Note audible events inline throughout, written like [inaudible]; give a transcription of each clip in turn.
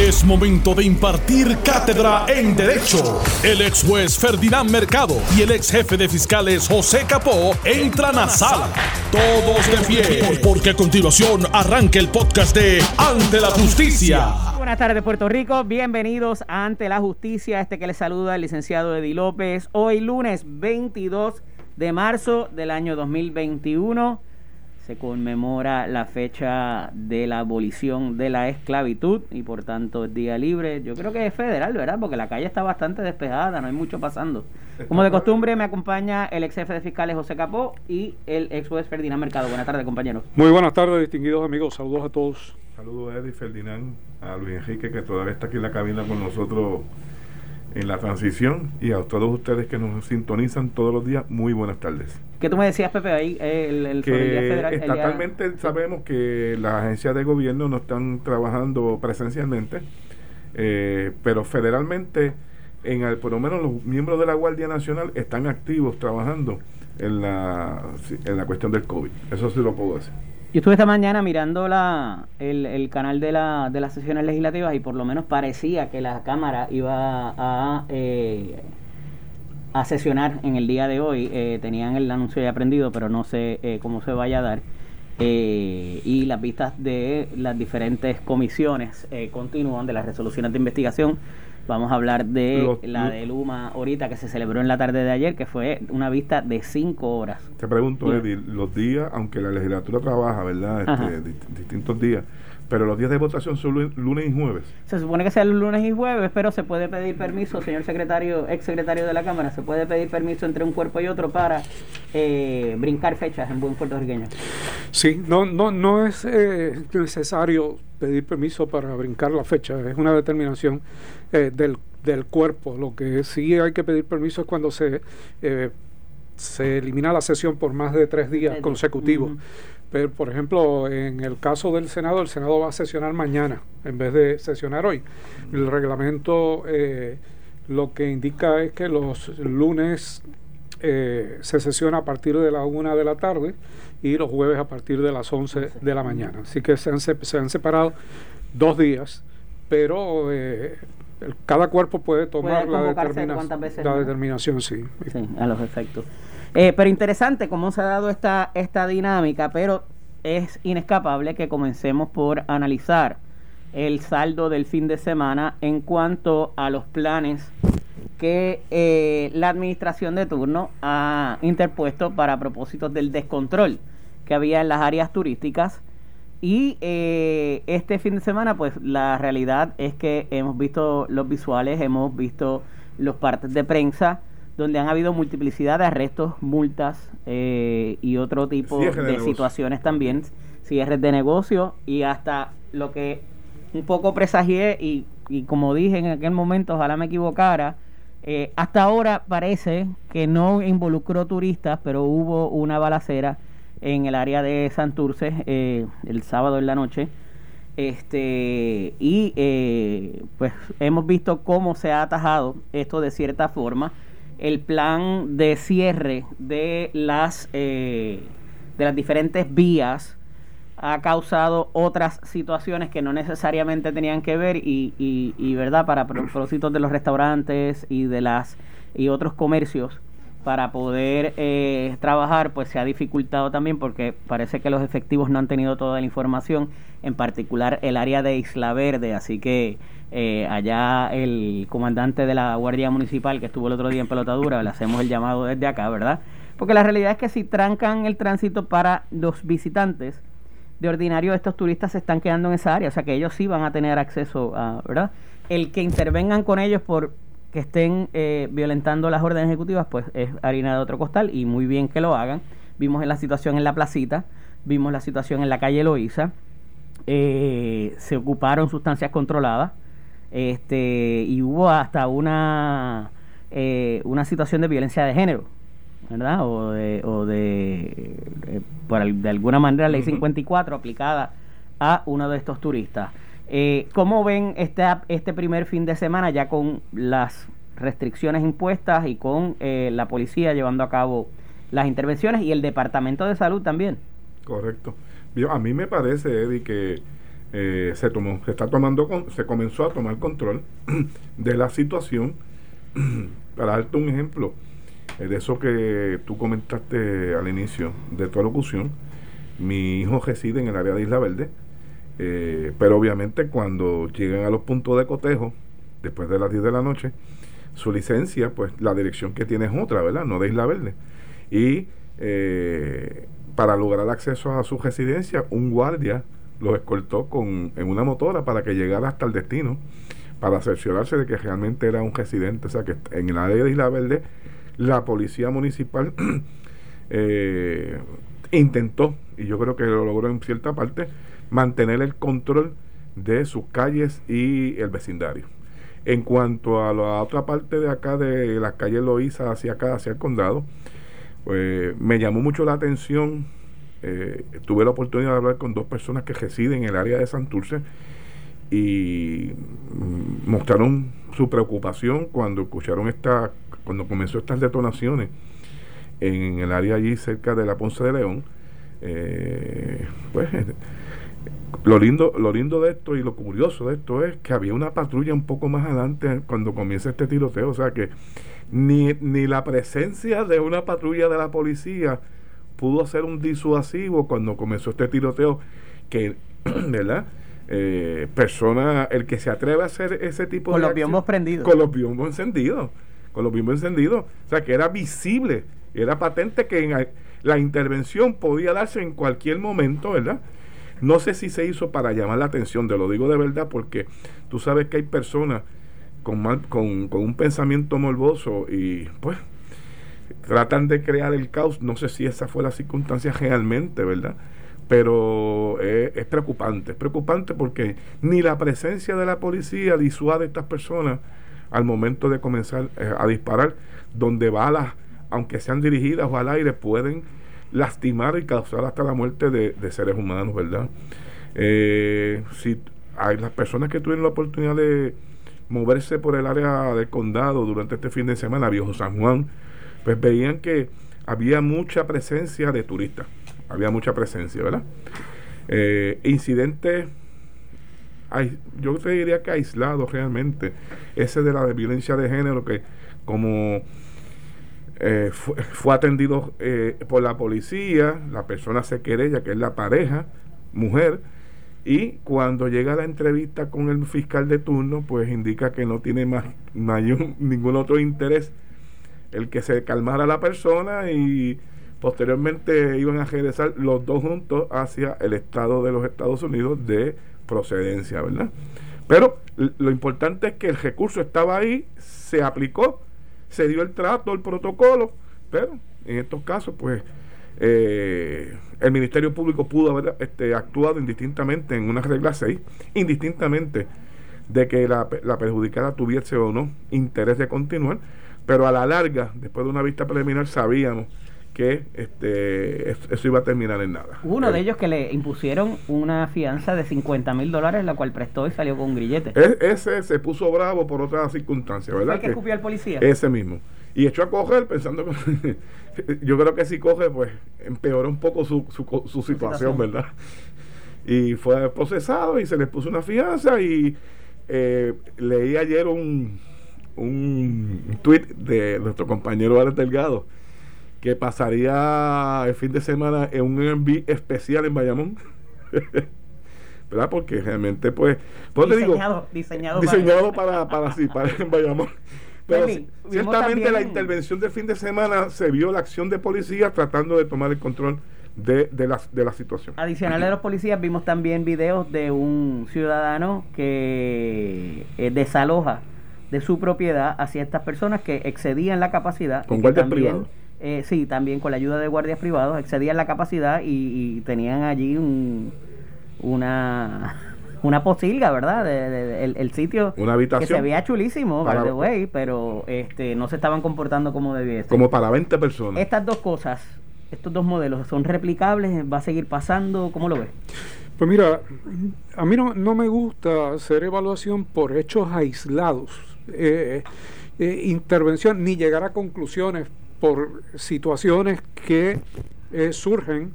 Es momento de impartir cátedra en Derecho. El ex juez Ferdinand Mercado y el ex jefe de fiscales José Capó entran a sala. Todos de pie, porque a continuación arranca el podcast de Ante la Justicia. Buenas tardes, Puerto Rico. Bienvenidos a Ante la Justicia. Este que les saluda el licenciado Eddie López. Hoy, lunes 22 de marzo del año 2021 se conmemora la fecha de la abolición de la esclavitud y por tanto es día libre. Yo creo que es federal, ¿verdad? Porque la calle está bastante despejada, no hay mucho pasando. Como de costumbre me acompaña el ex jefe de fiscales José Capó y el ex juez Ferdinand Mercado. Buenas tardes, compañeros. Muy buenas tardes, distinguidos amigos. Saludos a todos. Saludos a Eddie Ferdinand, a Luis Enrique que todavía está aquí en la cabina con nosotros en la transición y a todos ustedes que nos sintonizan todos los días, muy buenas tardes. ¿Qué tú me decías, Pepe, ahí? El, el, federal, estatalmente sabemos que las agencias de gobierno no están trabajando presencialmente, eh, pero federalmente, en el, por lo menos los miembros de la Guardia Nacional están activos trabajando en la, en la cuestión del COVID. Eso sí lo puedo decir. Yo estuve esta mañana mirando la, el, canal de, la, de las sesiones legislativas y por lo menos parecía que la Cámara iba a, eh, a sesionar en el día de hoy. Eh, tenían el anuncio ya aprendido, pero no sé eh, cómo se vaya a dar. y las vistas de las diferentes comisiones continúan de las resoluciones de investigación Vamos a hablar de la de Luma ahorita que se celebró en la tarde de ayer, que fue una vista de cinco horas. Te pregunto, Eddie, los días, aunque la legislatura trabaja, ¿verdad? Este, distintos días, pero los días de votación son lunes y jueves. Se supone que sea lunes y jueves, pero se puede pedir permiso, señor secretario, ex secretario de la Cámara, se puede pedir permiso entre un cuerpo y otro para eh, brincar fechas en buen puertorriqueño. Sí, no, no, no es eh, necesario pedir permiso para brincar la fecha, es una determinación eh, del, del, cuerpo. Lo que sí hay que pedir permiso es cuando se, eh, se elimina la sesión por más de tres días consecutivos. Pero, por ejemplo, en el caso del Senado, el Senado va a sesionar mañana en vez de sesionar hoy. El reglamento eh, lo que indica es que los lunes se sesiona a partir de la una de la tarde y los jueves a partir de las 11 de la mañana. Así que se han, se han separado dos días, pero eh, cada cuerpo puede tomar la, determinación, sí. Sí, a los efectos. Eh, pero interesante cómo se ha dado esta, esta dinámica, pero es inescapable que comencemos por analizar el saldo del fin de semana en cuanto a los planes que eh, la administración de turno ha interpuesto para propósitos del descontrol que había en las áreas turísticas. Y eh, este fin de semana, pues la realidad es que hemos visto los visuales, hemos visto los partes de prensa, donde han habido multiplicidad de arrestos, multas eh, y otro tipo de, situaciones también, cierres de negocio y hasta lo que un poco presagié y, y como dije en aquel momento, ojalá me equivocara, eh, hasta ahora parece que no involucró turistas, pero hubo una balacera en el área de Santurce eh, el sábado en la noche. Este, y eh, pues hemos visto cómo se ha atajado esto de cierta forma. El plan de cierre de las, eh, de las diferentes vías ha causado otras situaciones que no necesariamente tenían que ver y, y, verdad para propósitos de los restaurantes y de las y otros comercios para poder eh, trabajar, pues se ha dificultado también porque parece que los efectivos no han tenido toda la información, en particular el área de Isla Verde, así que eh, allá el comandante de la Guardia Municipal que estuvo el otro día en pelotadura, le hacemos el llamado desde acá, ¿verdad? Porque la realidad es que si trancan el tránsito para los visitantes, de ordinario estos turistas se están quedando en esa área, o sea que ellos sí van a tener acceso a, ¿verdad? El que intervengan con ellos por que estén eh, violentando las órdenes ejecutivas, pues es harina de otro costal y muy bien que lo hagan. Vimos en la situación en la placita, vimos la situación en la calle Loíza, eh, se ocuparon sustancias controladas este, y hubo hasta una, eh, una situación de violencia de género, ¿verdad? O de, o de, por, de alguna manera, ley 54 aplicada a uno de estos turistas. Eh, ¿Cómo ven este, este primer fin de semana ya con las restricciones impuestas y con eh, la policía llevando a cabo las intervenciones y el Departamento de Salud también? Correcto. a mí me parece, Eddie, que eh, se tomó, se está tomando, se comenzó a tomar control [clears throat] de la situación. [clears throat] Para darte un ejemplo, eh, de eso que tú comentaste al inicio de tu locución, mi hijo reside en el área de Isla Verde, eh, pero obviamente cuando llegan a los puntos de cotejo, después de las 10 de la noche, su licencia, pues la dirección que tiene es otra, ¿verdad? No de Isla Verde. Y para lograr acceso a su residencia, un guardia los escoltó con, en una motora para que llegara hasta el destino, para cerciorarse de que realmente era un residente. O sea que en el área de Isla Verde, la policía municipal [clears throat] eh, intentó, y yo creo que lo logró en cierta parte, mantener el control de sus calles y el vecindario. En cuanto a la otra parte de acá, de las calles Loíza hacia acá, hacia el condado, pues me llamó mucho la atención eh, tuve la oportunidad de hablar con dos personas que residen en el área de Santurce y mostraron su preocupación cuando escucharon esta, cuando comenzó estas detonaciones en el área allí cerca de la Ponce de León. Eh, pues lo lindo, lo lindo de esto y lo curioso de esto es que había una patrulla un poco más adelante cuando comienza este tiroteo, o sea que ni, ni la presencia de una patrulla de la policía pudo ser un disuasivo cuando comenzó este tiroteo que, [clears throat] ¿verdad? Eh, persona, el que se atreve a hacer ese tipo de... Con los biombos prendidos. Con los biombos encendidos. Con los biombos encendidos. O sea, que era visible, era patente que la intervención podía darse en cualquier momento, ¿verdad? No sé si se hizo para llamar la atención, te lo digo de verdad, porque tú sabes que hay personas con, mal, con, un pensamiento morboso y pues tratan de crear el caos. No sé si esa fue la circunstancia realmente, ¿verdad? Pero es, preocupante, es preocupante porque ni la presencia de la policía disuade a estas personas al momento de comenzar eh, a disparar, donde balas, aunque sean dirigidas o al aire, pueden lastimar y causar hasta la muerte de, seres humanos, ¿verdad? Eh, si hay las personas que tuvieron la oportunidad de moverse por el área del condado durante este fin de semana, Viejo San Juan, pues veían que había mucha presencia de turistas, había mucha presencia, ¿verdad? Eh, incidentes, yo te diría que aislados realmente, ese de la violencia de género que como eh, fue, atendido eh, por la policía, la persona se querella, que es la pareja, mujer, y cuando llega la entrevista con el fiscal de turno, pues indica que no tiene más, [laughs] ningún otro interés el que se calmara la persona y posteriormente iban a regresar los dos juntos hacia el estado de los Estados Unidos de procedencia, ¿verdad? Pero lo importante es que el recurso estaba ahí, se aplicó, se dio el trato, el protocolo, pero en estos casos, pues, eh, el Ministerio Público pudo haber este, actuado indistintamente en una regla 6, indistintamente de que la, la perjudicada tuviese o no interés de continuar, pero a la larga, después de una vista preliminar, sabíamos que este, eso iba a terminar en nada. Hubo uno de ellos que le impusieron una fianza de 50 mil dólares, la cual prestó y salió con un grillete. ese se puso bravo por otra circunstancia, ¿verdad? ¿Fue que escupió al policía? Ese mismo. Y echó a coger pensando que... [laughs] yo creo que si coge, pues empeoró un poco su, su, su situación, ¿verdad? Y fue procesado y se le puso una fianza y eh, leí ayer un un tweet de nuestro compañero Alex Delgado que pasaría el fin de semana en un envío especial en Bayamón. [laughs] ¿Verdad? Porque realmente, pues, pues diseñado, diseñado, diseñado para, para, sí, para en Bayamón. [laughs] Pero ciertamente la intervención del fin de semana se vio la acción de policía tratando de tomar el control de, de, la, de la situación. Adicional a los policías, vimos también videos de un ciudadano que eh, desaloja de su propiedad hacia estas personas que excedían la capacidad. Con guardias privados. Eh, sí, también con la ayuda de guardias privados, excedían la capacidad y, tenían allí un, una [laughs] una posilga, ¿verdad? De, el, sitio una habitación que se veía chulísimo, by the way, pero este no se estaban comportando como debía ser. Como para 20 personas. Estas dos cosas, estos dos modelos, ¿son replicables? ¿Va a seguir pasando? ¿Cómo lo ves? Pues mira, a mí no, no me gusta hacer evaluación por hechos aislados eh, eh, intervención ni llegar a conclusiones por situaciones que eh, surgen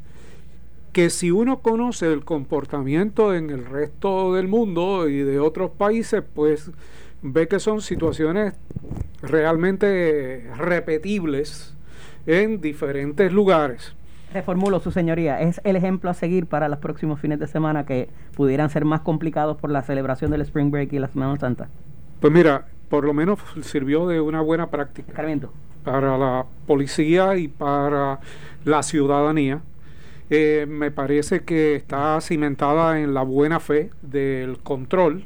que si uno conoce el comportamiento en el resto del mundo y de otros países, pues ve que son situaciones realmente repetibles en diferentes lugares. Reformulo, su señoría, es el ejemplo a seguir para los próximos fines de semana que pudieran ser más complicados por la celebración del Spring Break y la Semana Santa. Pues mira, por lo menos sirvió de una buena práctica para la policía y para la ciudadanía. Eh, me parece que está cimentada en la buena fe del control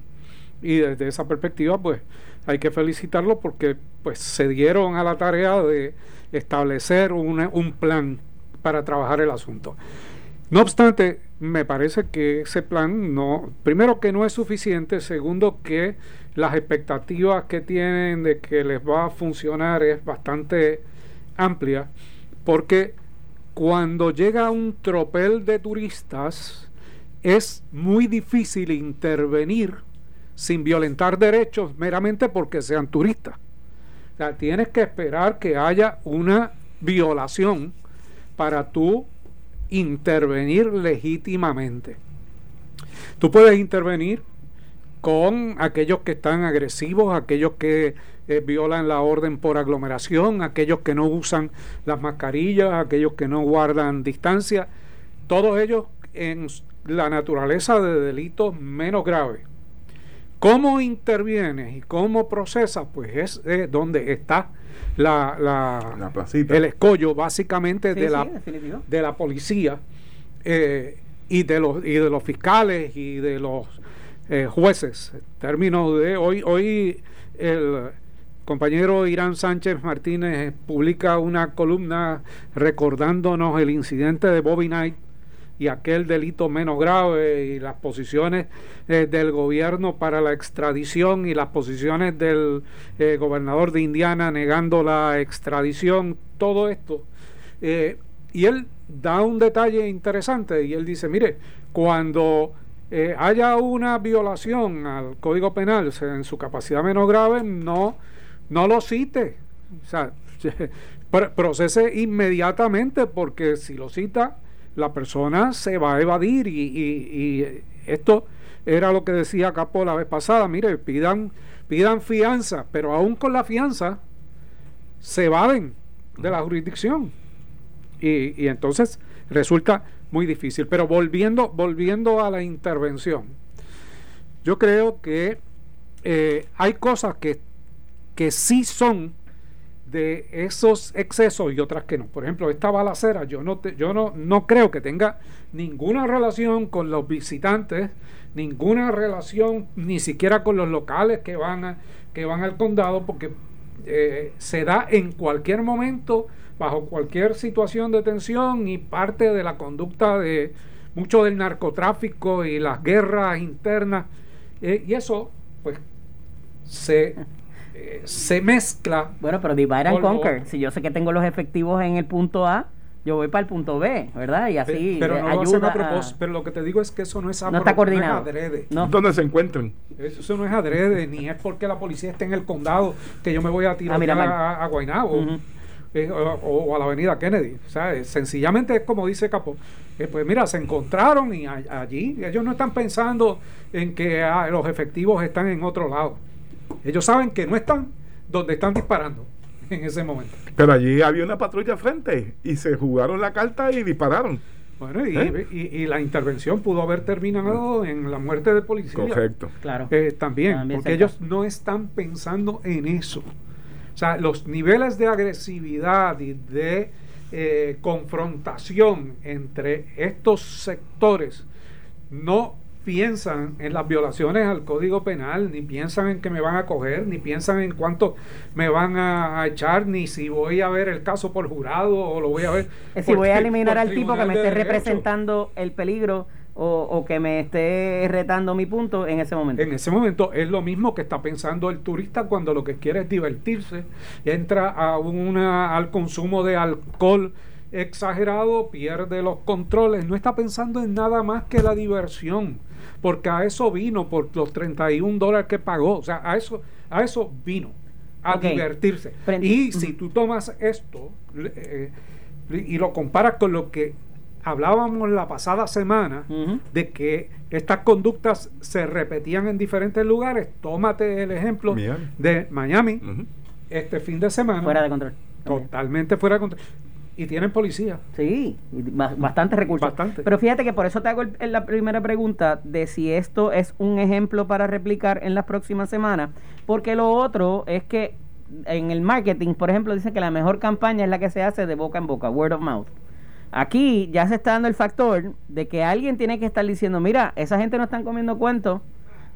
y desde esa perspectiva pues hay que felicitarlo porque pues se dieron a la tarea de establecer un plan para trabajar el asunto. No obstante, me parece que ese plan no, primero que no es suficiente, segundo que las expectativas que tienen de que les va a funcionar es bastante amplia, porque cuando llega un tropel de turistas es muy difícil intervenir sin violentar derechos meramente porque sean turistas. O tienes que esperar que haya una violación para tú intervenir legítimamente. Tú puedes intervenir con aquellos que están agresivos, aquellos que eh, violan la orden por aglomeración, aquellos que no usan las mascarillas, aquellos que no guardan distancia, todos ellos en la naturaleza de delitos menos graves. ¿Cómo intervienes y cómo procesas? Pues es eh, donde está la, la, el escollo básicamente de, la, de la policía eh, y, de los, y de los fiscales y de los eh, jueces. Términos de hoy, hoy el compañero Irán Sánchez Martínez publica una columna recordándonos el incidente de Bobby Knight y aquel delito menos grave y las posiciones eh, del gobierno para la extradición y las posiciones del eh, gobernador de Indiana negando la extradición, todo esto. Y él da un detalle interesante y él dice, mire, cuando haya una violación al Código Penal en su capacidad menos grave, no, no lo cite. O sea, [laughs] procese inmediatamente porque si lo cita la persona se va a evadir. Y, esto era lo que decía Capo la vez pasada, mire, pidan, pidan fianza, pero aún con la fianza se evaden de la jurisdicción. Y, entonces resulta muy difícil. Pero volviendo, volviendo a la intervención, yo creo que eh, hay cosas que, que sí son de esos excesos y otras que no. Por ejemplo, esta balacera yo no yo no, no creo que tenga ninguna relación con los visitantes, ninguna relación ni siquiera con los locales que van a, que van al condado porque eh, se da en cualquier momento bajo cualquier situación de tensión y parte de la conducta de mucho del narcotráfico y las guerras internas eh, y eso pues se se mezcla. Bueno, pero divide and conquer. Si yo sé que tengo los efectivos en el punto A, yo voy para el punto B, ¿verdad? Y así pero, no ayuda a Pero lo que te digo es que eso no es, no está coordinado. adrede. No. ¿Dónde se encuentran? Eso, no es adrede, ni es porque la policía esté en el condado que yo me voy a tirar ah, a, a, eh, o, a la avenida Kennedy. O sea, sencillamente es como dice Capó. Eh, pues mira, se encontraron y allí ellos no están pensando en que ah, los efectivos están en otro lado. Ellos saben que no están donde están disparando [laughs] en ese momento. Pero allí había una patrulla frente y se jugaron la carta y dispararon. Bueno, y, ¿Eh? la intervención pudo haber terminado en la muerte de policía. Correcto. Claro. Eh, también, porque ellos no están pensando en eso. O sea, los niveles de agresividad y de eh, confrontación entre estos sectores no piensan en las violaciones al Código Penal, ni piensan en que me van a coger, ni piensan en cuánto me van a, echar, ni si voy a ver el caso por jurado o lo voy a ver. si voy a eliminar al tipo que me esté representando el peligro o, que me esté retando mi punto en ese momento. En ese momento es lo mismo que está pensando el turista cuando lo que quiere es divertirse, entra a una, al consumo de alcohol exagerado, pierde los controles, no está pensando en nada más que la diversión porque a eso vino por los 31 dólares que pagó, o sea, a eso, a eso vino, a divertirse. y si tú tomas esto eh, y lo comparas con lo que hablábamos la pasada semana de que estas conductas se repetían en diferentes lugares. Tómate el ejemplo de Miami este fin de semana. Fuera de control. Totalmente fuera de control. Y tienen policía. Sí, bastantes recursos. Bastante. Pero fíjate que por eso te hago la primera pregunta de si esto es un ejemplo para replicar en las próximas semanas. Porque lo otro es que en el marketing, por ejemplo, dicen que la mejor campaña es la que se hace de boca en boca, word of mouth. Aquí ya se está dando el factor de que alguien tiene que estar diciendo, mira, esa gente no están comiendo cuentos,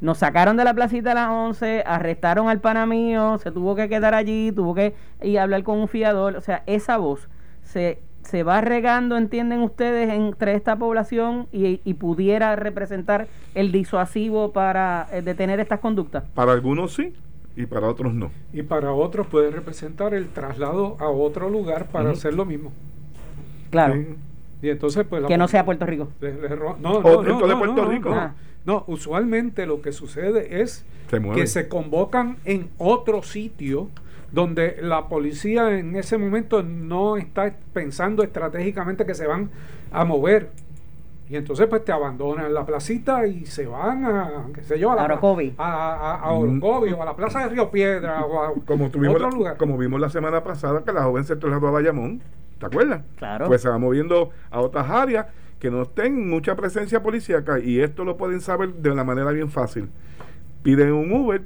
nos sacaron de la placita a las 11, arrestaron al pana mío, se tuvo que quedar allí, tuvo que ir a hablar con un fiador, o sea, esa voz se, se va regando, entienden ustedes, entre esta población y, y pudiera representar el disuasivo para eh, detener estas conductas. Para algunos sí, y para otros no. Y para otros puede representar el traslado a otro lugar para hacer lo mismo. Claro. Y entonces, pues. Que no sea Puerto Rico. no, no, no, de Puerto Rico. No, usualmente lo que sucede es que se convocan en otro sitio donde la policía en ese momento no está pensando estratégicamente que se van a mover. Y entonces pues te abandonan la placita y se van a, qué sé yo, a la Orocovi. A, a, o a la plaza de Río Piedra o a como otro lugar. Como vimos la semana pasada que la joven se trasladó a Bayamón ¿Te acuerdas? Claro. Pues se va moviendo a otras áreas que no estén mucha presencia policíaca y esto lo pueden saber de una manera bien fácil. Piden un Uber,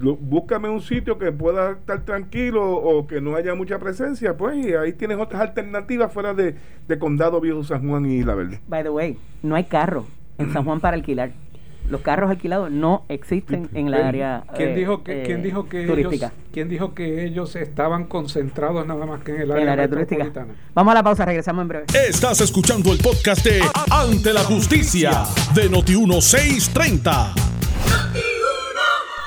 búscame un sitio que pueda estar tranquilo o que no haya mucha presencia, pues y ahí tienes otras alternativas fuera de, de Condado Viejo San Juan y La Verde. By the way, no hay carro en San Juan para alquilar los carros alquilados no existen en la área ¿Quién dijo que, ¿quién dijo que turística. Ellos, ¿Quién dijo que ellos estaban concentrados nada más que en el área, turística? Vamos a la pausa, regresamos en breve. Estás escuchando el podcast de Ante la Justicia de Noti1630.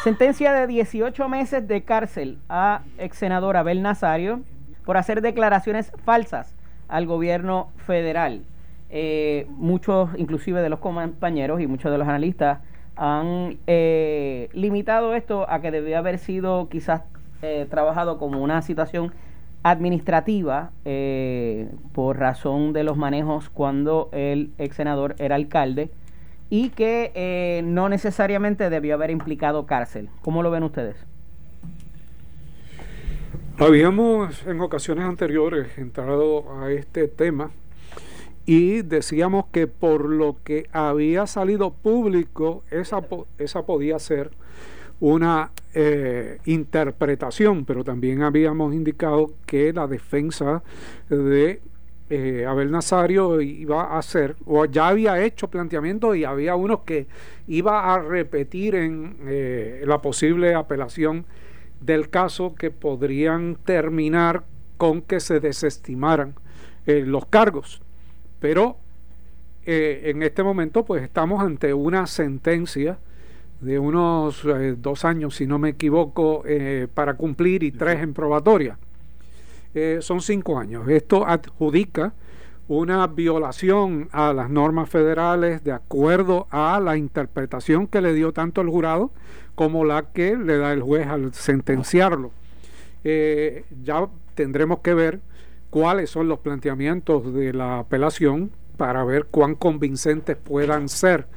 Sentencia de 18 meses de cárcel a ex senador Abel Nazario por hacer declaraciones falsas al gobierno federal. Eh, muchos, inclusive de los compañeros y muchos de los analistas, han eh, limitado esto a que debía haber sido quizás eh, trabajado como una situación administrativa por razón de los manejos cuando el ex senador era alcalde y que no necesariamente debió haber implicado cárcel. ¿Cómo lo ven ustedes? Habíamos en ocasiones anteriores entrado a este tema y decíamos que por lo que había salido público, esa, esa podía ser una eh, interpretación, pero también habíamos indicado que la defensa de eh, Abel Nazario iba a hacer, o ya había hecho planteamientos y había unos que iba a repetir en eh, la posible apelación del caso que podrían terminar con que se desestimaran los cargos. Pero eh, en este momento pues estamos ante una sentencia de unos eh, dos años, si no me equivoco, eh, para cumplir y tres en probatoria. son cinco años. Esto adjudica una violación a las normas federales de acuerdo a la interpretación que le dio tanto el jurado como la que le da el juez al sentenciarlo. ya tendremos que ver cuáles son los planteamientos de la apelación para ver cuán convincentes puedan ser.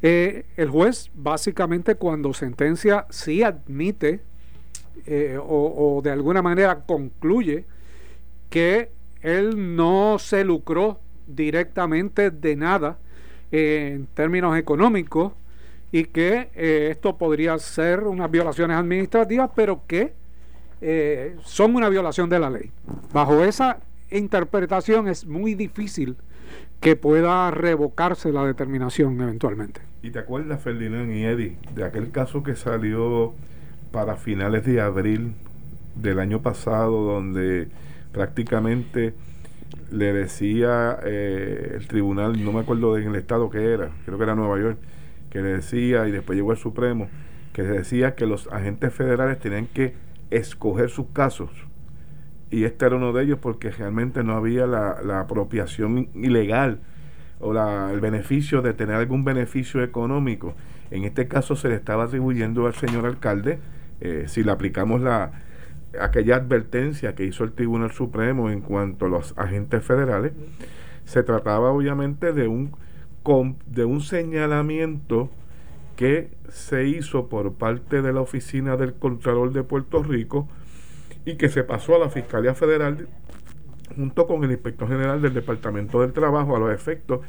Eh, el juez básicamente cuando sentencia sí admite eh, o, de alguna manera concluye que él no se lucró directamente de nada en términos económicos y que eh, esto podría ser unas violaciones administrativas, pero que eh, son una violación de la ley. Bajo esa interpretación es muy difícil que pueda revocarse la determinación eventualmente. ¿Y te acuerdas, Ferdinand y Eddie, de aquel caso que salió para finales de abril del año pasado, donde prácticamente le decía eh, el tribunal, no me acuerdo en el estado que era, creo que era Nueva York, que le decía, y después llegó el Supremo, que decía que los agentes federales tenían que escoger sus casos. Y este era uno de ellos porque realmente no había la, apropiación ilegal o la, el beneficio de tener algún beneficio económico. En este caso se le estaba atribuyendo al señor alcalde, eh, si le aplicamos la aquella advertencia que hizo el Tribunal Supremo en cuanto a los agentes federales, Se trataba obviamente de un, de un señalamiento que se hizo por parte de la Oficina del Contralor de Puerto Rico y que se pasó a la Fiscalía Federal junto con el Inspector General del Departamento del Trabajo a los efectos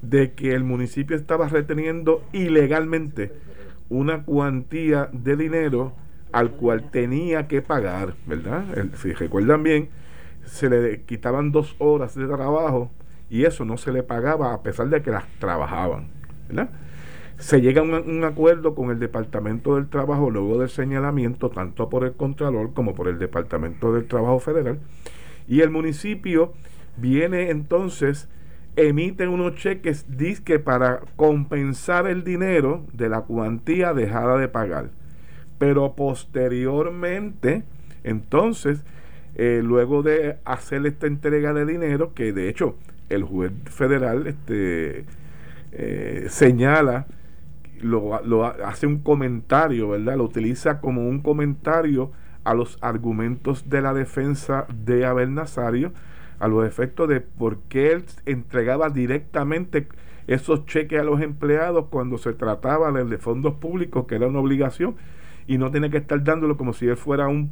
de que el municipio estaba reteniendo ilegalmente una cuantía de dinero al cual tenía que pagar, ¿verdad? si recuerdan bien, se le quitaban dos horas de trabajo y eso no se le pagaba a pesar de que las trabajaban, ¿verdad? Se llega a un, acuerdo con el Departamento del Trabajo luego del señalamiento, tanto por el Contralor como por el Departamento del Trabajo Federal, y el municipio viene entonces, emite unos cheques, disque para compensar el dinero de la cuantía dejada de pagar. Pero posteriormente, entonces, eh, luego de hacer esta entrega de dinero, que de hecho el juez federal este, eh, señala, lo, hace un comentario, ¿verdad? Lo utiliza como un comentario a los argumentos de la defensa de Abel Nazario, a los efectos de por qué él entregaba directamente esos cheques a los empleados cuando se trataba de fondos públicos, que era una obligación, y no tenía que estar dándolo como si él fuera un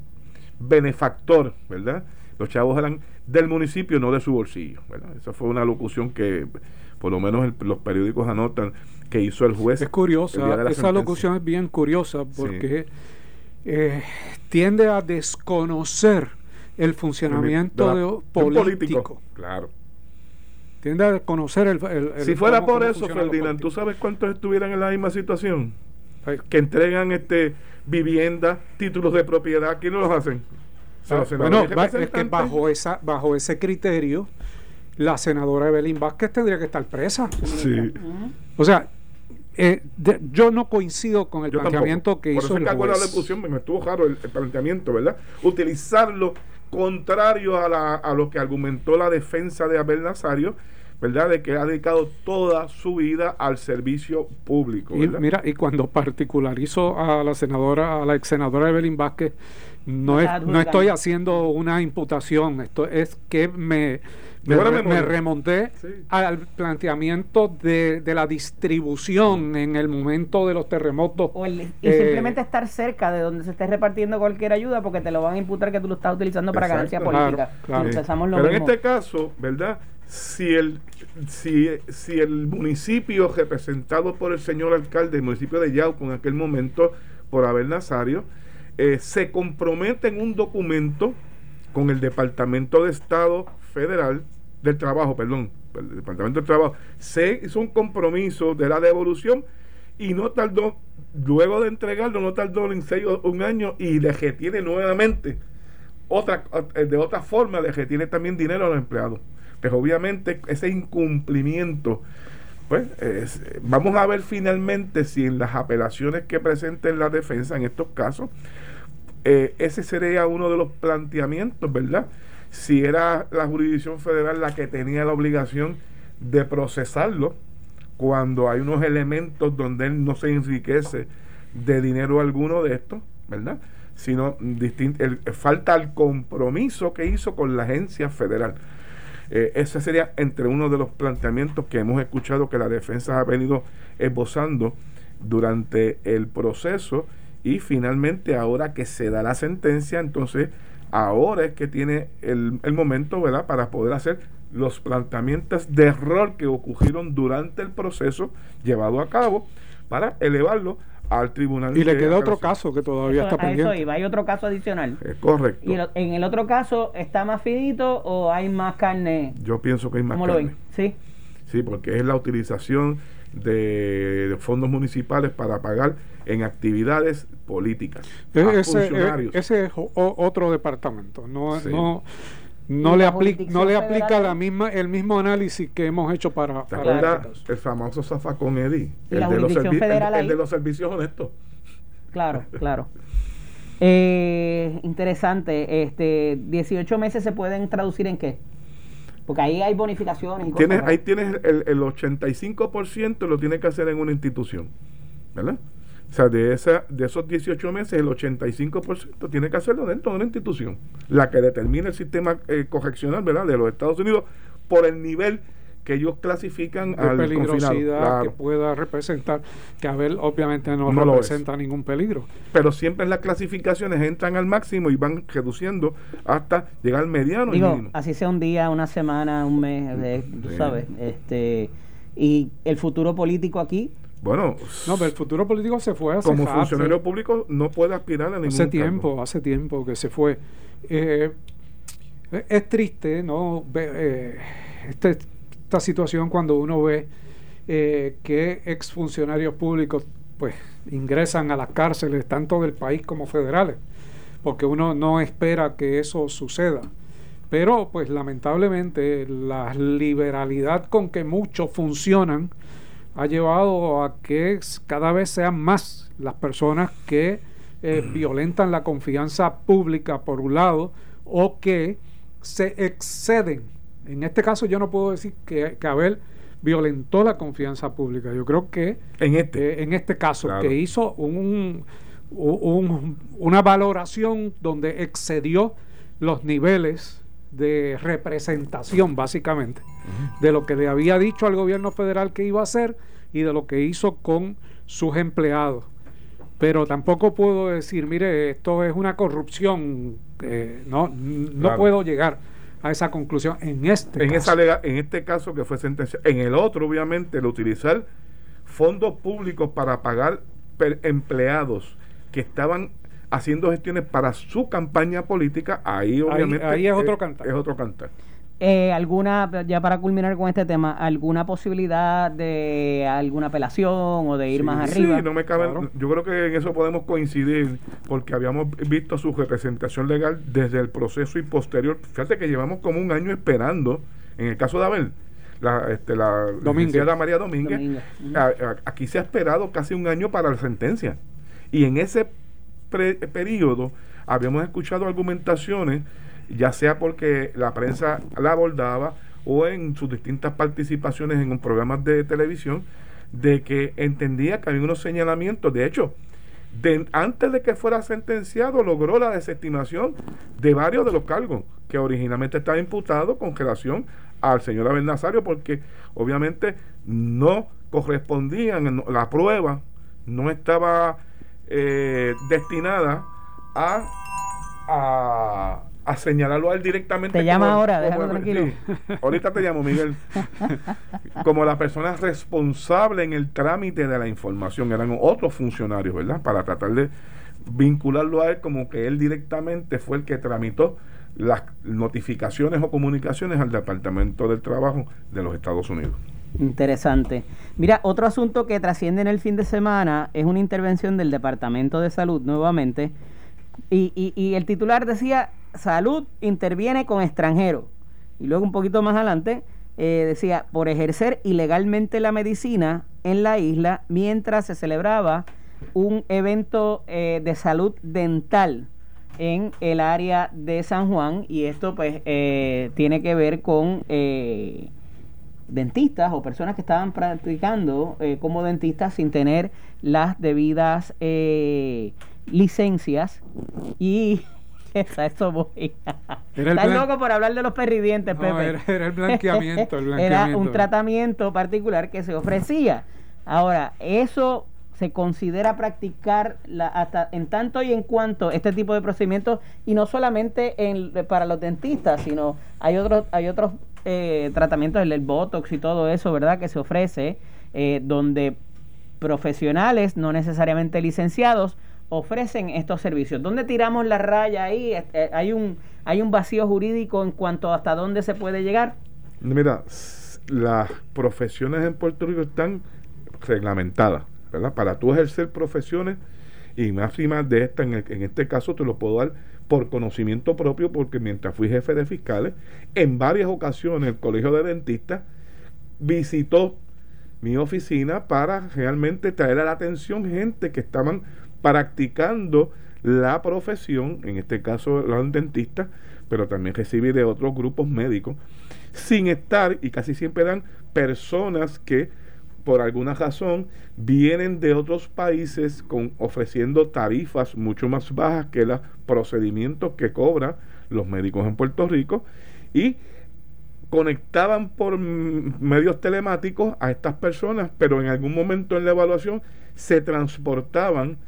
benefactor, ¿verdad? Los chavos eran del municipio, no de su bolsillo. ¿verdad? Esa fue una locución que por lo menos los periódicos anotan que hizo el juez. Es curiosa, esa locución es bien curiosa porque eh, tiende a desconocer el funcionamiento político. Claro. Tiende a desconocer el... si fuera por eso, Ferdinand, ¿tú sabes cuántos estuvieran en la misma situación? Que entregan este vivienda, títulos de propiedad, ¿quién no los hacen? Ah, bueno, es que bajo, esa, bajo ese criterio, la senadora Evelyn Vázquez tendría que estar presa. Sí. O sea, eh, yo no coincido con el planteamiento que hizo el juez. la discusión, me estuvo raro el, planteamiento, ¿verdad? Utilizarlo contrario a, la, a lo que argumentó la defensa de Abel Nazario, ¿verdad? De que ha dedicado toda su vida al servicio público. Y mira, y cuando particularizo a la senadora, a la ex senadora Evelyn Vázquez, no, es, no estoy haciendo una imputación, esto es que me, me, remonté al planteamiento de, la distribución en el momento de los terremotos. y eh, simplemente estar cerca de donde se esté repartiendo cualquier ayuda porque te lo van a imputar que tú lo estás utilizando para ganancia política. Pero en este caso, ¿verdad? Si el, si, si el municipio representado por el señor alcalde, el municipio de Yauco en aquel momento, por Abel Nazario, eh, se compromete en un documento con el Departamento de Estado Federal del Trabajo, perdón, el Departamento del Trabajo, se hizo un compromiso de la devolución y no tardó, luego de entregarlo, no tardó en seis un año y le retiene nuevamente otra, eh, de otra forma, le retiene también dinero a los empleados. Pero obviamente ese incumplimiento, pues vamos a ver finalmente si en las apelaciones que presenten la defensa en estos casos, eh, ese sería uno de los planteamientos, ¿verdad? Si era la jurisdicción federal la que tenía la obligación de procesarlo, cuando hay unos elementos donde él no se enriquece de dinero alguno de esto, ¿verdad? Sino falta el compromiso que hizo con la agencia federal. Eh, ese sería entre uno de los planteamientos que hemos escuchado que la defensa ha venido esbozando durante el proceso y finalmente ahora que se da la sentencia, entonces ahora es que tiene el, momento, ¿verdad?, para poder hacer los planteamientos de error que ocurrieron durante el proceso llevado a cabo para elevarlo al tribunal. Y le queda otro caso que todavía está pendiente. Eso hay otro caso adicional. Es correcto. ¿Y en el otro caso está más finito o hay más carne? Yo pienso que hay más carne. Sí. Sí, porque es la utilización de fondos municipales para pagar en actividades políticas. ese, eh, ese es otro departamento, no, no, no le, aplica, no le aplica la misma, el mismo análisis que hemos hecho para... ¿Te acuerdas el famoso zafacón Eddy? El, de los, el, de los servicios honestos. Claro, [laughs] claro. Eh, interesante. Este, 18 meses se pueden traducir en qué? Porque ahí hay bonificaciones y tienes, Ahí tienes el, el 85% lo tiene que hacer en una institución. ¿Verdad? O sea, de, esa, de esos 18 meses, el 85% tiene que hacerlo dentro de una institución, la que determina el sistema eh, correccional ¿verdad? de los Estados Unidos por el nivel que ellos clasifican de peligrosidad que pueda representar, que Abel obviamente no, representa ningún peligro. Pero siempre en las clasificaciones entran al máximo y van reduciendo hasta llegar al mediano. Digo, así sea un día, una semana, un mes, tú sabes, este y el futuro político aquí bueno, no, pero el futuro político se fue hace Como funcionario público no puede aspirar a ningún Hace tiempo, hace tiempo que se fue. Eh, es triste, ¿no? Eh, este, esta situación cuando uno ve eh, que exfuncionarios públicos pues ingresan a las cárceles tanto del país como federales, porque uno no espera que eso suceda. Pero pues lamentablemente la liberalidad con que muchos funcionan ha llevado a que cada vez sean más las personas que eh, violentan la confianza pública por un lado o que se exceden. En este caso yo no puedo decir que, Abel violentó la confianza pública. Yo creo que en este, eh, en este caso, que hizo un, una valoración donde excedió los niveles de representación, básicamente, de lo que le había dicho al gobierno federal que iba a hacer y de lo que hizo con sus empleados. Pero tampoco puedo decir, mire, esto es una corrupción, eh, no, no puedo llegar a esa conclusión en este en caso. Esa en este caso que fue sentencia. En el otro, obviamente, el utilizar fondos públicos para pagar empleados que estaban haciendo gestiones para su campaña política, ahí obviamente ahí, es, otro cantar. Es otro cantar. Eh, ¿Alguna, ya para culminar con este tema, alguna posibilidad de alguna apelación o de ir más arriba? Sí, no me cabe. Yo creo que en eso podemos coincidir, porque habíamos visto su representación legal desde el proceso y posterior. Fíjate que llevamos como un año esperando, en el caso de Abel, la, este, la María Domínguez, aquí se ha esperado casi un año para la sentencia. Y en ese periodo habíamos escuchado argumentaciones ya sea porque la prensa la abordaba o en sus distintas participaciones en un programa de televisión, de que entendía que había unos señalamientos. De hecho, antes de que fuera sentenciado, logró la desestimación de varios de los cargos que originalmente estaban imputados con relación al señor Abel Nazario, porque obviamente no correspondían, la prueba no estaba eh, destinada a a señalarlo a él directamente. Te llama ahora, déjalo tranquilo. ahorita te llamo, Miguel. [laughs] como la persona responsable en el trámite de la información. Eran otros funcionarios, ¿verdad? Para tratar de vincularlo a él como que él directamente fue el que tramitó las notificaciones o comunicaciones al Departamento del Trabajo de los Estados Unidos. Interesante. Mira, otro asunto que trasciende en el fin de semana es una intervención del Departamento de Salud nuevamente. Y, y, y el titular decía salud interviene con extranjeros. Y luego un poquito más adelante eh, decía, por ejercer ilegalmente la medicina en la isla mientras se celebraba un evento eh, de salud dental en el área de San Juan y esto pues eh, tiene que ver con dentistas o personas que estaban practicando como dentistas sin tener las debidas licencias y eso voy. [laughs] Estás loco por hablar de los perridientes, Pepe. Era, el blanqueamiento, [laughs] Era un tratamiento particular que se ofrecía. Ahora, eso se considera practicar la, hasta en tanto y en cuanto este tipo de procedimientos y no solamente en, para los dentistas sino hay otros hay otros eh, tratamientos el, botox y todo eso verdad que se ofrece eh, donde profesionales no necesariamente licenciados ofrecen estos servicios. ¿Dónde tiramos la raya ahí? Eh, ¿Hay un, ¿Hay un vacío jurídico en cuanto hasta dónde se puede llegar? Mira, las profesiones en Puerto Rico están reglamentadas, ¿verdad? Para tú ejercer profesiones y más y más de esta, en, en este caso te lo puedo dar por conocimiento propio, porque mientras fui jefe de fiscales, en varias ocasiones el Colegio de Dentistas visitó mi oficina para realmente traer a la atención gente que estaban practicando la profesión, en este caso los dentistas, pero también recibí de otros grupos médicos, sin estar, y casi siempre dan personas que por alguna razón vienen de otros países con, ofreciendo tarifas mucho más bajas que los procedimientos que cobran los médicos en Puerto Rico y conectaban por medios telemáticos a estas personas, pero en algún momento en la evaluación se transportaban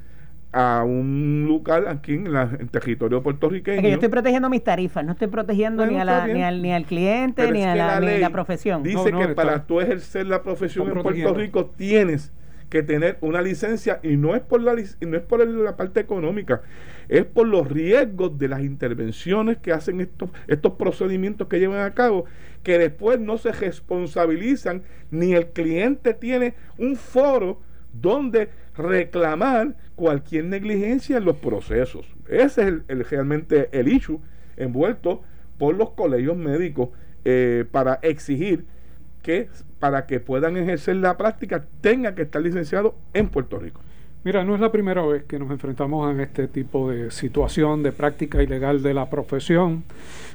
a un lugar aquí en, el territorio puertorriqueño. yo estoy protegiendo mis tarifas, no estoy protegiendo ni, a la, ni, al, ni, al, cliente ni, a la, la, profesión. Dice que para tú ejercer la profesión en Puerto Rico tienes que tener una licencia y no es por la no es por la parte económica, es por los riesgos de las intervenciones que hacen estos estos procedimientos que llevan a cabo que después no se responsabilizan ni el cliente tiene un foro donde reclamar cualquier negligencia en los procesos. Ese es el, realmente el issue envuelto por los colegios médicos eh, para exigir que para que puedan ejercer la práctica tenga que estar licenciado en Puerto Rico. Mira, no es la primera vez que nos enfrentamos a este tipo de situación de práctica ilegal de la profesión.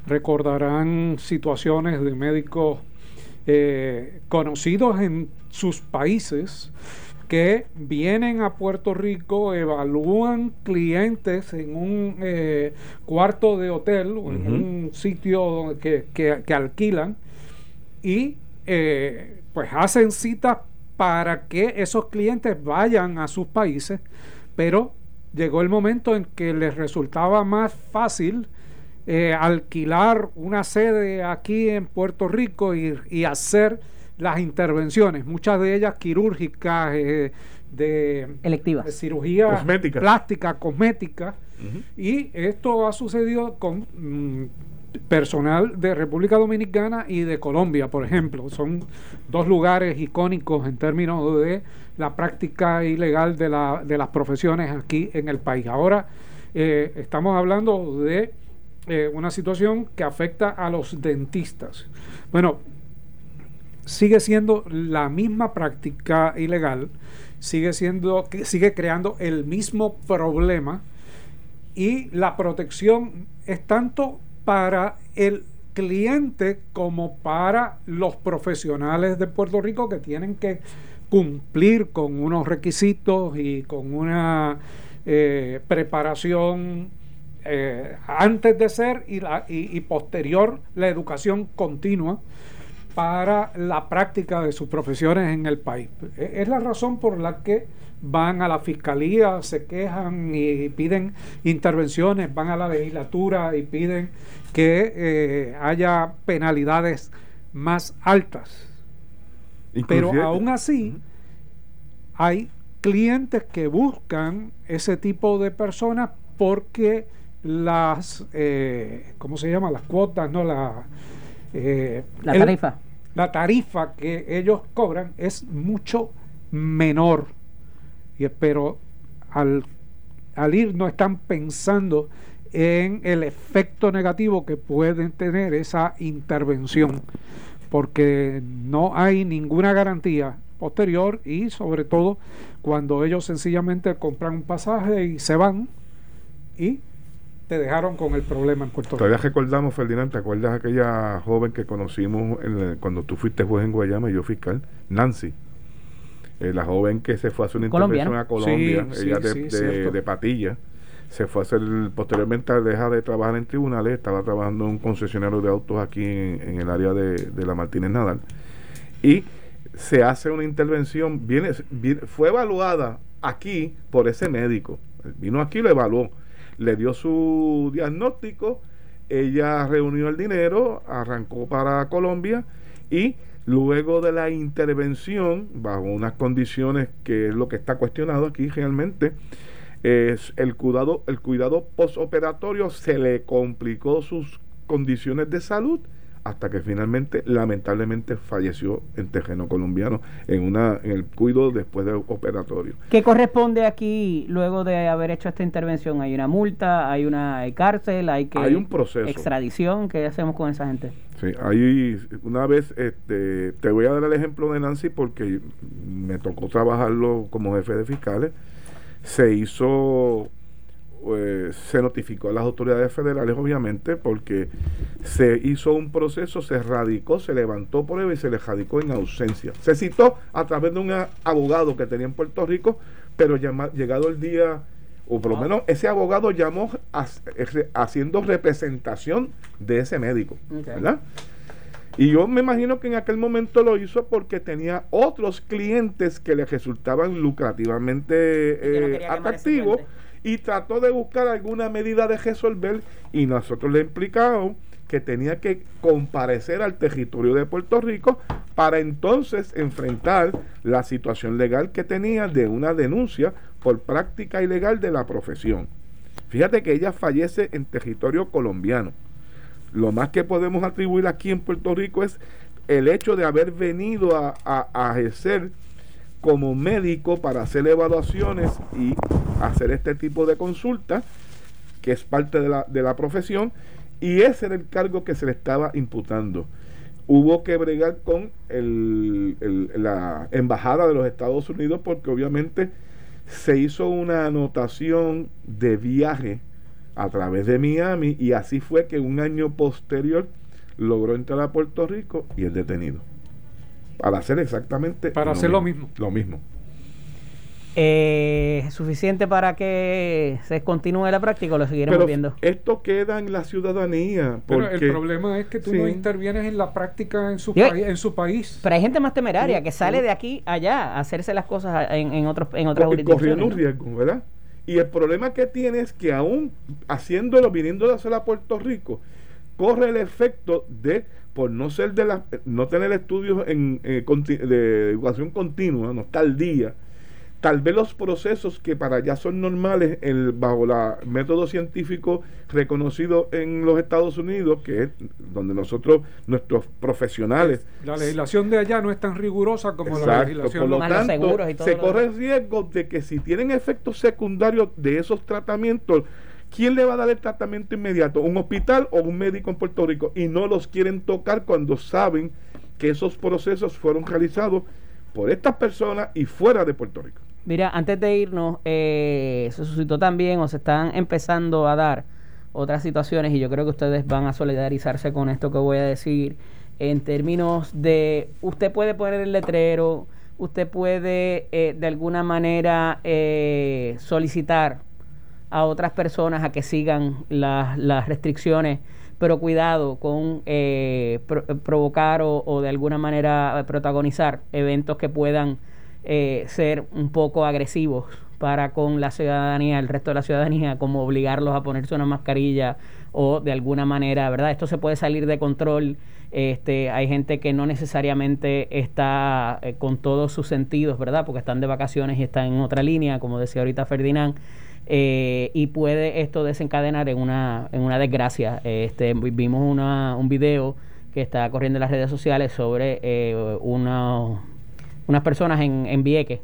Recordarán situaciones de médicos eh, conocidos en sus países que vienen a Puerto Rico, evalúan clientes en un eh, cuarto de hotel o en un sitio que, que, alquilan y eh, pues hacen citas para que esos clientes vayan a sus países, pero llegó el momento en que les resultaba más fácil eh, alquilar una sede aquí en Puerto Rico y, y hacer las intervenciones, muchas de ellas quirúrgicas, eh, de, Electivas. cirugía plástica, cosmética, y esto ha sucedido con mm, personal de República Dominicana y de Colombia, por ejemplo. Son dos lugares icónicos en términos de la práctica ilegal de, la, de las profesiones aquí en el país. Ahora eh, estamos hablando de eh, una situación que afecta a los dentistas. Bueno, sigue siendo la misma práctica ilegal, sigue siendo sigue creando el mismo problema y la protección es tanto para el cliente como para los profesionales de Puerto Rico que tienen que cumplir con unos requisitos y con una eh, preparación eh, antes de ser y, la, y posterior la educación continua para la práctica de sus profesiones en el país. E, es la razón por la que van a la fiscalía, se quejan y piden intervenciones, van a la legislatura y piden que eh, haya penalidades más altas. Pero aún así, hay clientes que buscan ese tipo de personas porque las, eh, ¿cómo se llama? Las cuotas, ¿no? La, eh, la tarifa la tarifa que ellos cobran es mucho menor. Y, pero al, al ir no están pensando en el efecto negativo que pueden tener esa intervención, porque no hay ninguna garantía posterior y sobre todo cuando ellos sencillamente compran un pasaje y se van y te dejaron con el problema en Puerto Rico. Todavía recordamos, Ferdinand, ¿te acuerdas aquella joven que conocimos cuando tú fuiste juez en Guayama y yo fiscal? Nancy. Eh, la joven que se fue a hacer una intervención a Colombia, ella de, de, Patilla, se fue a hacer, posteriormente deja de trabajar en tribunales, estaba trabajando en un concesionario de autos aquí en, el área de, la Martínez Nadal, y se hace una intervención, viene, fue evaluada aquí por ese médico, vino aquí y lo evaluó le dio su diagnóstico, ella reunió el dinero, arrancó para Colombia y luego de la intervención, bajo unas condiciones que es lo que está cuestionado aquí realmente, es el cuidado, el cuidado postoperatorio se le complicó sus condiciones de salud hasta que finalmente lamentablemente falleció en terreno colombiano en una en el cuido después del operatorio. ¿Qué corresponde aquí luego de haber hecho esta intervención? ¿Hay una multa? ¿Hay una cárcel? ¿Hay que hay un proceso. extradición? ¿Qué hacemos con esa gente? Sí, hay una vez este, te voy a dar el ejemplo de Nancy porque me tocó trabajarlo como jefe de fiscales. Se hizo pues, se notificó a las autoridades federales, obviamente, porque se hizo un proceso, se radicó, se levantó prueba y se le radicó en ausencia. Se citó a través de un abogado que tenía en Puerto Rico, pero llegado el día, o por lo menos ese abogado llamó haciendo representación de ese médico, ¿verdad? Y yo me imagino que en aquel momento lo hizo porque tenía otros clientes que le resultaban lucrativamente eh, atractivos y trató de buscar alguna medida de resolver y nosotros le implicamos que tenía que comparecer al territorio de Puerto Rico para entonces enfrentar la situación legal que tenía de una denuncia por práctica ilegal de la profesión. Fíjate que ella fallece en territorio colombiano. Lo más que podemos atribuir aquí en Puerto Rico es el hecho de haber venido a, ejercer como médico para hacer evaluaciones y hacer este tipo de consultas, que es parte de la, de la profesión, y ese era el cargo que se le estaba imputando. Hubo que bregar con la embajada de los Estados Unidos porque obviamente se hizo una anotación de viaje a través de Miami y así fue que un año posterior logró entrar a Puerto Rico y es detenido. Para hacer exactamente... Para hacer lo mismo. Lo mismo eh, suficiente para que se continúe la práctica o lo seguiremos viendo? Esto queda en la ciudadanía. Pero el problema es que tú no intervienes en la práctica en su, en su país. Pero hay gente más temeraria que sale de aquí allá a hacerse las cosas en, en, otros, en otras jurisdicciones. un riesgo, ¿verdad? Y el problema que tiene es que aún haciéndolo, viniendo de hacer a Puerto Rico, corre el efecto de por no ser de la, no tener estudios en, eh, de educación continua, no está al día, tal vez los procesos que para allá son normales el, bajo el método científico reconocido en los Estados Unidos, que es donde nosotros, nuestros profesionales... La legislación de allá no es tan rigurosa como la legislación por lo tanto, se corre el riesgo de que si tienen efectos secundarios de esos tratamientos, ¿quién le va a dar el tratamiento inmediato? ¿Un hospital o un médico en Puerto Rico? Y no los quieren tocar cuando saben que esos procesos fueron realizados por estas personas y fuera de Puerto Rico. Mira, antes de irnos, eh, se suscitó también o se están empezando a dar otras situaciones y yo creo que ustedes van a solidarizarse con esto que voy a decir en términos de usted puede poner el letrero, usted puede eh, de alguna manera eh, solicitar a otras personas a que sigan las restricciones, pero cuidado con provocar o, o, de alguna manera protagonizar eventos que puedan eh, ser un poco agresivos para con la ciudadanía, el resto de la ciudadanía, como obligarlos a ponerse una mascarilla o de alguna manera, ¿verdad? Esto se puede salir de control. Este, hay gente que no necesariamente está eh, con todos sus sentidos, ¿verdad? Porque están de vacaciones y están en otra línea, como decía ahorita Ferdinand. Eh, y puede esto desencadenar en una, en una desgracia. Este, vimos una, un video que está corriendo en las redes sociales sobre eh, una unas personas en, en Vieques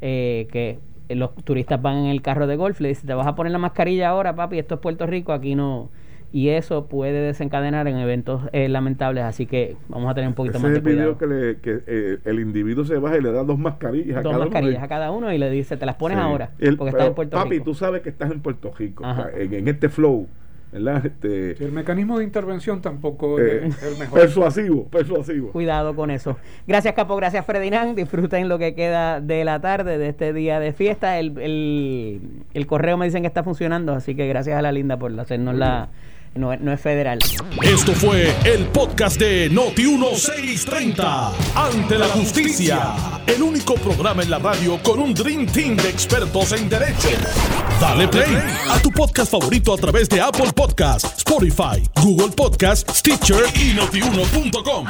eh, que los turistas van en el carro de golf, le dicen, te vas a poner la mascarilla ahora, papi, esto es Puerto Rico, aquí no. Y eso puede desencadenar en eventos eh, lamentables, así que vamos a tener un poquito más de cuidado. que, le, que eh, el individuo se baja y le da dos mascarillas a dos mascarillas a cada uno y le dice, te las pones ahora, porque estás en Puerto Rico. Papi, tú sabes que estás en Puerto Rico, en, este flow. Este, el mecanismo de intervención tampoco es eh, el mejor. [laughs] Persuasivo, persuasivo. Cuidado con eso. Gracias, Capo. Gracias, Ferdinand. Disfruten lo que queda de la tarde, de este día de fiesta. El, el, correo me dicen que está funcionando, así que gracias a la linda por hacernos la. No, es federal. Esto fue el podcast de Noti1630. Ante la justicia. El único programa en la radio con un Dream Team de expertos en derecho. Dale play a tu podcast favorito a través de Apple Podcasts, Spotify, Google Podcasts, Stitcher y notiuno.com.